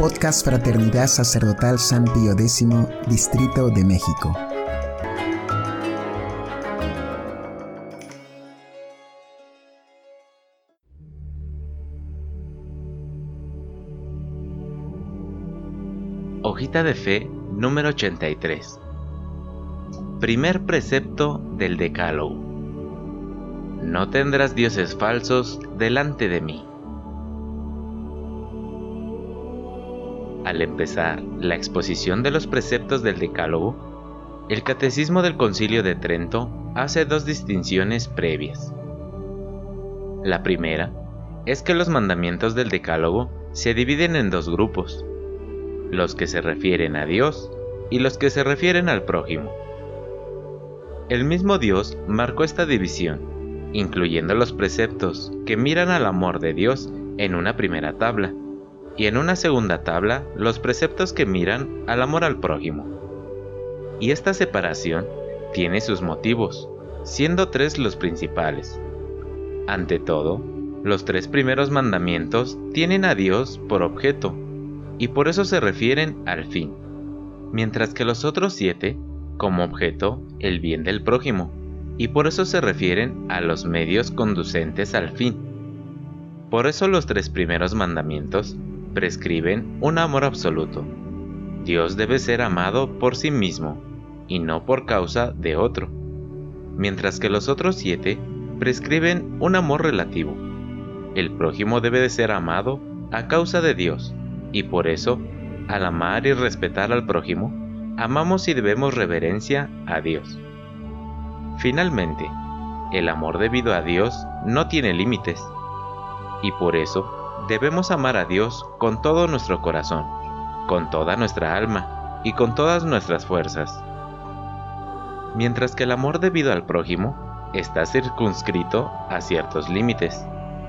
Podcast Fraternidad Sacerdotal San Pío X, Distrito de México. Hojita de Fe número 83. Primer precepto del Decálogo. No tendrás dioses falsos delante de mí. Al empezar la exposición de los preceptos del Decálogo, el Catecismo del Concilio de Trento hace dos distinciones previas. La primera es que los mandamientos del Decálogo se dividen en dos grupos, los que se refieren a Dios y los que se refieren al prójimo. El mismo Dios marcó esta división, incluyendo los preceptos que miran al amor de Dios en una primera tabla, y en una segunda tabla los preceptos que miran al amor al prójimo. Y esta separación tiene sus motivos, siendo tres los principales. Ante todo, los tres primeros mandamientos tienen a Dios por objeto, y por eso se refieren al fin, mientras que los otros siete, como objeto, el bien del prójimo, y por eso se refieren a los medios conducentes al fin. Por eso los tres primeros mandamientos prescriben un amor absoluto. Dios debe ser amado por sí mismo y no por causa de otro, mientras que los otros siete prescriben un amor relativo. El prójimo debe de ser amado a causa de Dios y por eso, al amar y respetar al prójimo, amamos y debemos reverencia a Dios. Finalmente, el amor debido a Dios no tiene límites, y por eso debemos amar a Dios con todo nuestro corazón, con toda nuestra alma y con todas nuestras fuerzas. Mientras que el amor debido al prójimo está circunscrito a ciertos límites,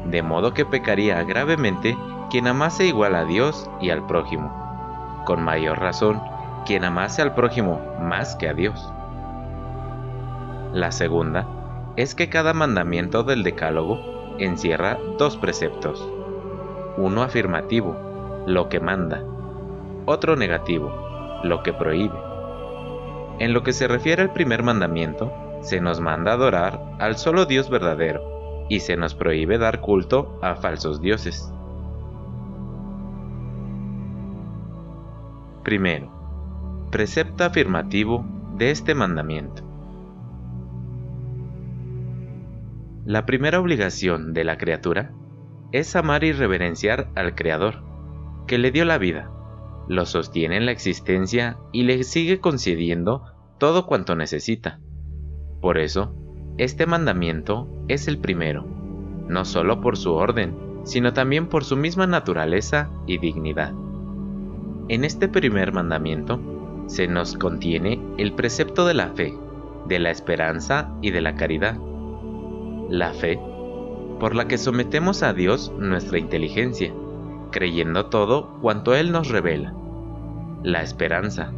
de modo que pecaría gravemente quien amase igual a Dios y al prójimo. Con mayor razón, quien amase al prójimo más que a Dios. La segunda es que cada mandamiento del Decálogo encierra dos preceptos. Uno afirmativo, lo que manda. Otro negativo, lo que prohíbe. En lo que se refiere al primer mandamiento, se nos manda adorar al solo Dios verdadero y se nos prohíbe dar culto a falsos dioses. Primero, precepto afirmativo de este mandamiento. La primera obligación de la criatura es amar y reverenciar al Creador, que le dio la vida, lo sostiene en la existencia y le sigue concediendo todo cuanto necesita. Por eso, este mandamiento es el primero, no solo por su orden, sino también por su misma naturaleza y dignidad. En este primer mandamiento se nos contiene el precepto de la fe, de la esperanza y de la caridad. La fe, por la que sometemos a Dios nuestra inteligencia, creyendo todo cuanto Él nos revela. La esperanza,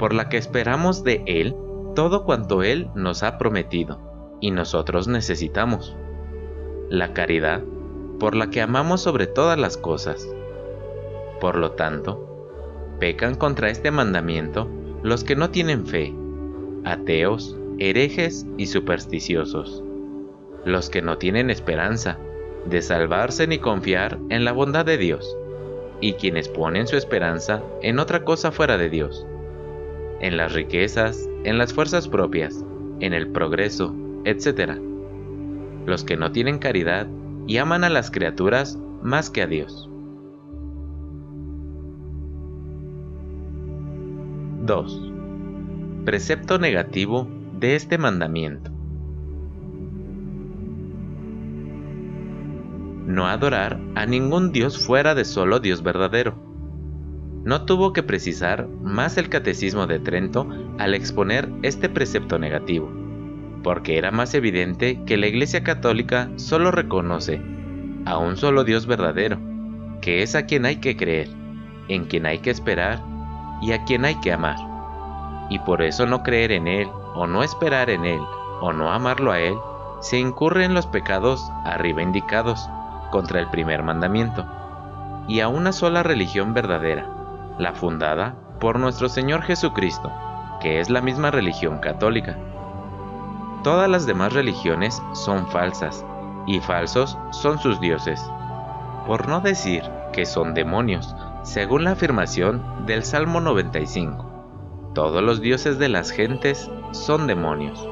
por la que esperamos de Él todo cuanto Él nos ha prometido y nosotros necesitamos. La caridad, por la que amamos sobre todas las cosas. Por lo tanto, Pecan contra este mandamiento los que no tienen fe, ateos, herejes y supersticiosos, los que no tienen esperanza de salvarse ni confiar en la bondad de Dios, y quienes ponen su esperanza en otra cosa fuera de Dios, en las riquezas, en las fuerzas propias, en el progreso, etc. Los que no tienen caridad y aman a las criaturas más que a Dios. 2. Precepto negativo de este mandamiento. No adorar a ningún Dios fuera de solo Dios verdadero. No tuvo que precisar más el catecismo de Trento al exponer este precepto negativo, porque era más evidente que la Iglesia Católica solo reconoce a un solo Dios verdadero, que es a quien hay que creer, en quien hay que esperar y a quien hay que amar. Y por eso no creer en Él, o no esperar en Él, o no amarlo a Él, se incurre en los pecados arriba indicados contra el primer mandamiento, y a una sola religión verdadera, la fundada por nuestro Señor Jesucristo, que es la misma religión católica. Todas las demás religiones son falsas, y falsos son sus dioses, por no decir que son demonios, según la afirmación del Salmo 95. Todos los dioses de las gentes son demonios.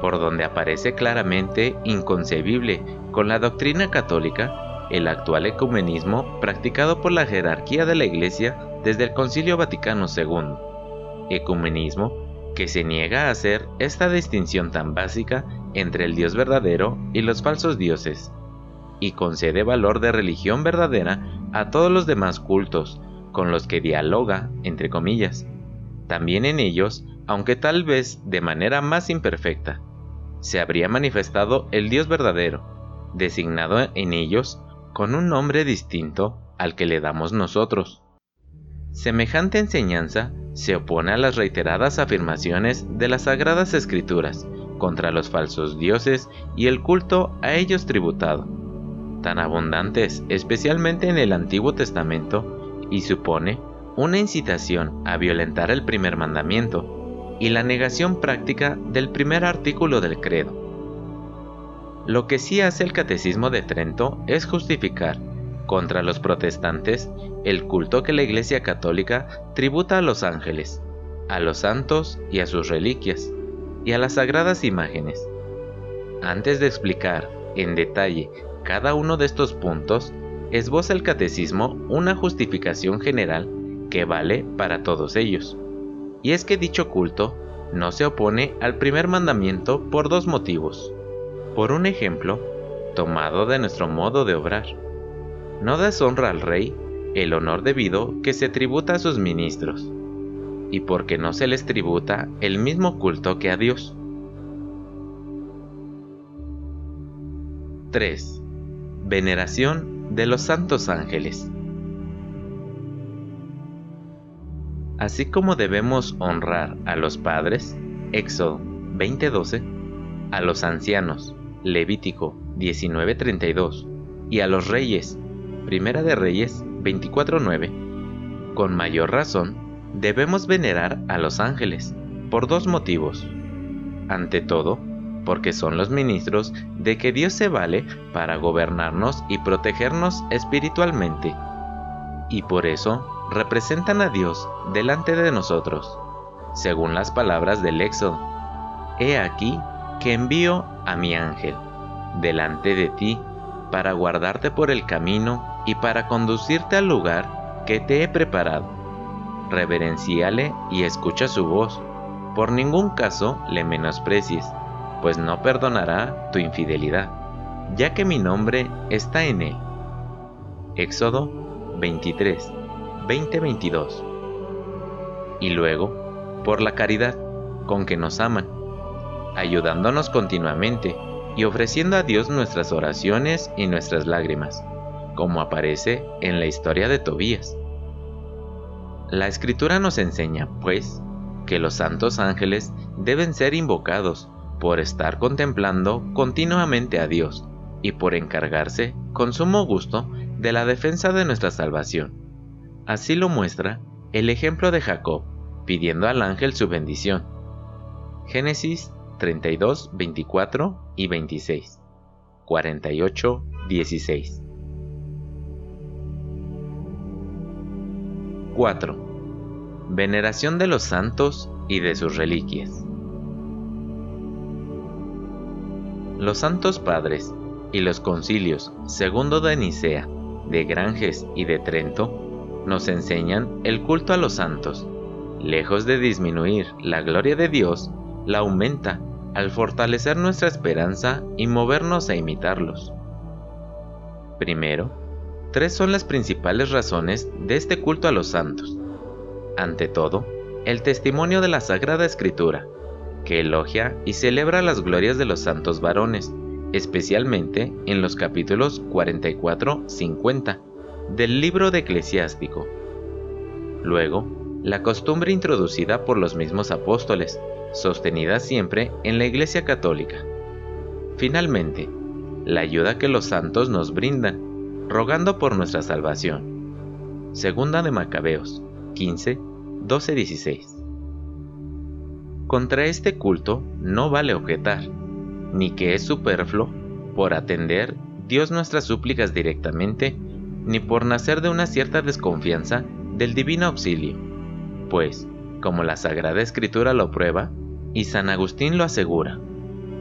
Por donde aparece claramente inconcebible con la doctrina católica el actual ecumenismo practicado por la jerarquía de la Iglesia desde el Concilio Vaticano II. Ecumenismo que se niega a hacer esta distinción tan básica entre el Dios verdadero y los falsos dioses, y concede valor de religión verdadera a todos los demás cultos con los que dialoga, entre comillas. También en ellos, aunque tal vez de manera más imperfecta, se habría manifestado el Dios verdadero, designado en ellos con un nombre distinto al que le damos nosotros. Semejante enseñanza se opone a las reiteradas afirmaciones de las Sagradas Escrituras contra los falsos dioses y el culto a ellos tributado, tan abundantes especialmente en el Antiguo Testamento, y supone una incitación a violentar el primer mandamiento y la negación práctica del primer artículo del credo. Lo que sí hace el Catecismo de Trento es justificar contra los protestantes el culto que la Iglesia Católica tributa a los ángeles, a los santos y a sus reliquias, y a las sagradas imágenes. Antes de explicar en detalle cada uno de estos puntos, esboza el catecismo una justificación general que vale para todos ellos. Y es que dicho culto no se opone al primer mandamiento por dos motivos. Por un ejemplo, tomado de nuestro modo de obrar no deshonra al rey el honor debido que se tributa a sus ministros, y porque no se les tributa el mismo culto que a Dios. 3. Veneración de los santos ángeles. Así como debemos honrar a los padres, Éxodo 20:12, a los ancianos, Levítico 19:32, y a los reyes, Primera de Reyes 24.9. Con mayor razón, debemos venerar a los ángeles, por dos motivos. Ante todo, porque son los ministros de que Dios se vale para gobernarnos y protegernos espiritualmente. Y por eso representan a Dios delante de nosotros, según las palabras del Éxodo. He aquí que envío a mi ángel delante de ti para guardarte por el camino y para conducirte al lugar que te he preparado. Reverenciale y escucha su voz. Por ningún caso le menosprecies, pues no perdonará tu infidelidad, ya que mi nombre está en él. Éxodo 23, 20-22. Y luego, por la caridad con que nos aman, ayudándonos continuamente y ofreciendo a Dios nuestras oraciones y nuestras lágrimas como aparece en la historia de Tobías. La escritura nos enseña, pues, que los santos ángeles deben ser invocados por estar contemplando continuamente a Dios y por encargarse con sumo gusto de la defensa de nuestra salvación. Así lo muestra el ejemplo de Jacob pidiendo al ángel su bendición. Génesis 32, 24 y 26. 48, 16. 4. Veneración de los santos y de sus reliquias. Los santos padres y los concilios segundo de Nicea, de Granges y de Trento nos enseñan el culto a los santos. Lejos de disminuir la gloria de Dios, la aumenta al fortalecer nuestra esperanza y movernos a imitarlos. Primero, Tres son las principales razones de este culto a los santos. Ante todo, el testimonio de la Sagrada Escritura, que elogia y celebra las glorias de los santos varones, especialmente en los capítulos 44-50 del libro de Eclesiástico. Luego, la costumbre introducida por los mismos apóstoles, sostenida siempre en la Iglesia Católica. Finalmente, la ayuda que los santos nos brindan rogando por nuestra salvación. Segunda de Macabeos 15, 12, 16. Contra este culto no vale objetar, ni que es superfluo por atender Dios nuestras súplicas directamente, ni por nacer de una cierta desconfianza del divino auxilio, pues, como la Sagrada Escritura lo prueba, y San Agustín lo asegura,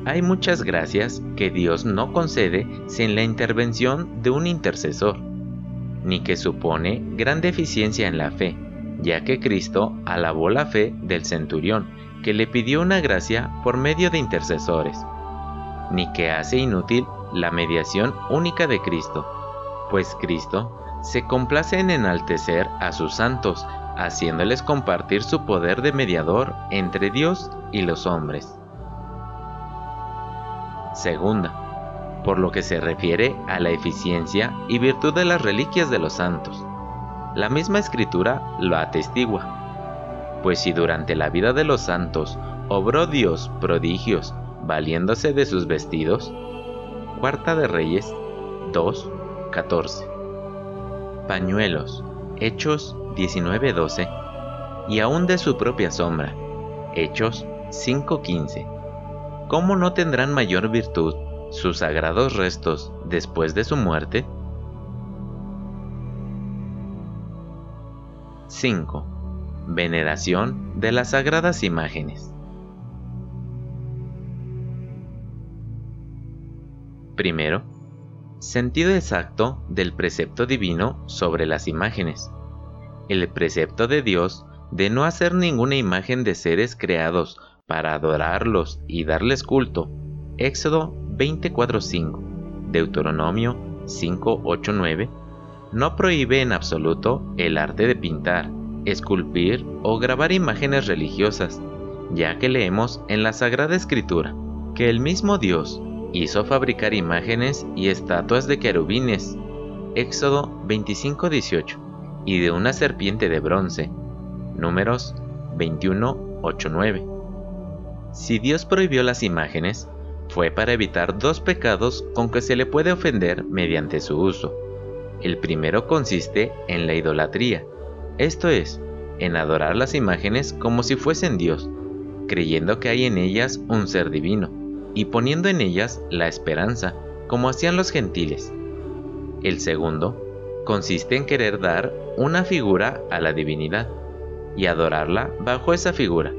hay muchas gracias que Dios no concede sin la intervención de un intercesor, ni que supone gran deficiencia en la fe, ya que Cristo alabó la fe del centurión, que le pidió una gracia por medio de intercesores, ni que hace inútil la mediación única de Cristo, pues Cristo se complace en enaltecer a sus santos, haciéndoles compartir su poder de mediador entre Dios y los hombres. Segunda, por lo que se refiere a la eficiencia y virtud de las reliquias de los santos. La misma escritura lo atestigua pues si durante la vida de los santos obró Dios prodigios valiéndose de sus vestidos, Cuarta de Reyes 2, 14. Pañuelos, Hechos 19:12, y aún de su propia sombra, Hechos 5:15. ¿Cómo no tendrán mayor virtud sus sagrados restos después de su muerte? 5 Veneración de las sagradas imágenes. Primero, sentido exacto del precepto divino sobre las imágenes. El precepto de Dios de no hacer ninguna imagen de seres creados para adorarlos y darles culto. Éxodo 24.5, Deuteronomio 5.8.9, no prohíbe en absoluto el arte de pintar, esculpir o grabar imágenes religiosas, ya que leemos en la Sagrada Escritura que el mismo Dios hizo fabricar imágenes y estatuas de querubines, Éxodo 25:18, y de una serpiente de bronce, Números 21:8-9. Si Dios prohibió las imágenes, fue para evitar dos pecados con que se le puede ofender mediante su uso. El primero consiste en la idolatría, esto es, en adorar las imágenes como si fuesen Dios, creyendo que hay en ellas un ser divino, y poniendo en ellas la esperanza, como hacían los gentiles. El segundo consiste en querer dar una figura a la divinidad, y adorarla bajo esa figura,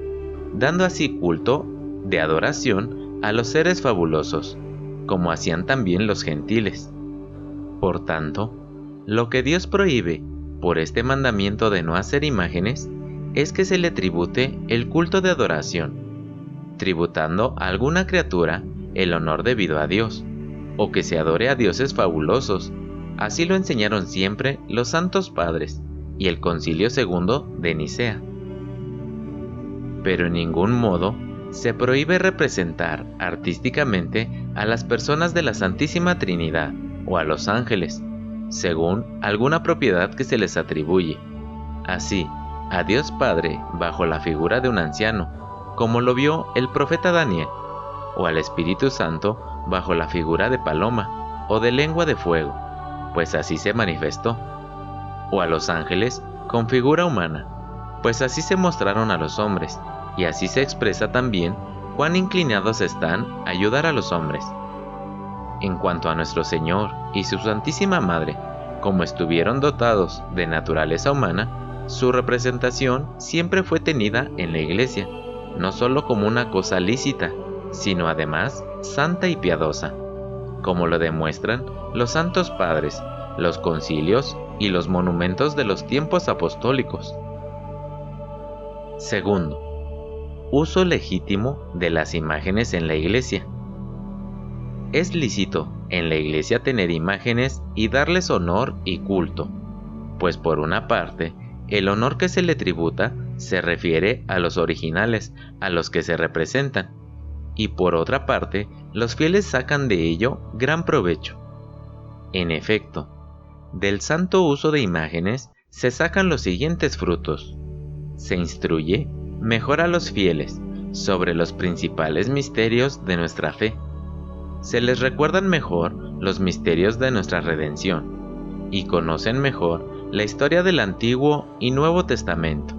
dando así culto de adoración a los seres fabulosos, como hacían también los gentiles. Por tanto, lo que Dios prohíbe por este mandamiento de no hacer imágenes es que se le tribute el culto de adoración, tributando a alguna criatura el honor debido a Dios, o que se adore a dioses fabulosos. Así lo enseñaron siempre los santos padres y el concilio segundo de Nicea. Pero en ningún modo se prohíbe representar artísticamente a las personas de la Santísima Trinidad o a los ángeles, según alguna propiedad que se les atribuye. Así, a Dios Padre bajo la figura de un anciano, como lo vio el profeta Daniel, o al Espíritu Santo bajo la figura de paloma o de lengua de fuego, pues así se manifestó, o a los ángeles con figura humana, pues así se mostraron a los hombres, y así se expresa también cuán inclinados están a ayudar a los hombres en cuanto a nuestro Señor y su Santísima Madre, como estuvieron dotados de naturaleza humana, su representación siempre fue tenida en la Iglesia, no solo como una cosa lícita, sino además santa y piadosa, como lo demuestran los santos padres, los concilios y los monumentos de los tiempos apostólicos. Segundo, uso legítimo de las imágenes en la Iglesia. Es lícito en la iglesia tener imágenes y darles honor y culto, pues por una parte, el honor que se le tributa se refiere a los originales, a los que se representan, y por otra parte, los fieles sacan de ello gran provecho. En efecto, del santo uso de imágenes se sacan los siguientes frutos. Se instruye mejor a los fieles sobre los principales misterios de nuestra fe se les recuerdan mejor los misterios de nuestra redención y conocen mejor la historia del Antiguo y Nuevo Testamento.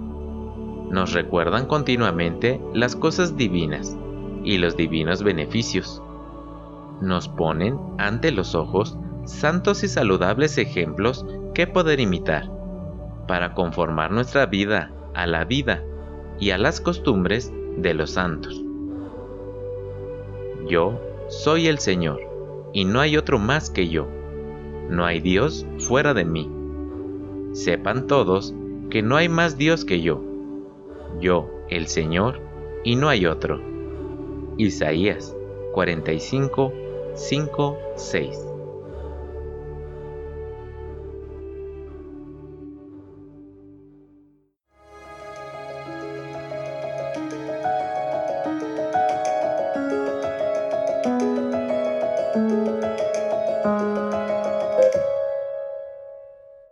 Nos recuerdan continuamente las cosas divinas y los divinos beneficios. Nos ponen ante los ojos santos y saludables ejemplos que poder imitar, para conformar nuestra vida a la vida y a las costumbres de los santos. Yo soy el Señor, y no hay otro más que yo. No hay Dios fuera de mí. Sepan todos que no hay más Dios que yo. Yo, el Señor, y no hay otro. Isaías 45, 5, 6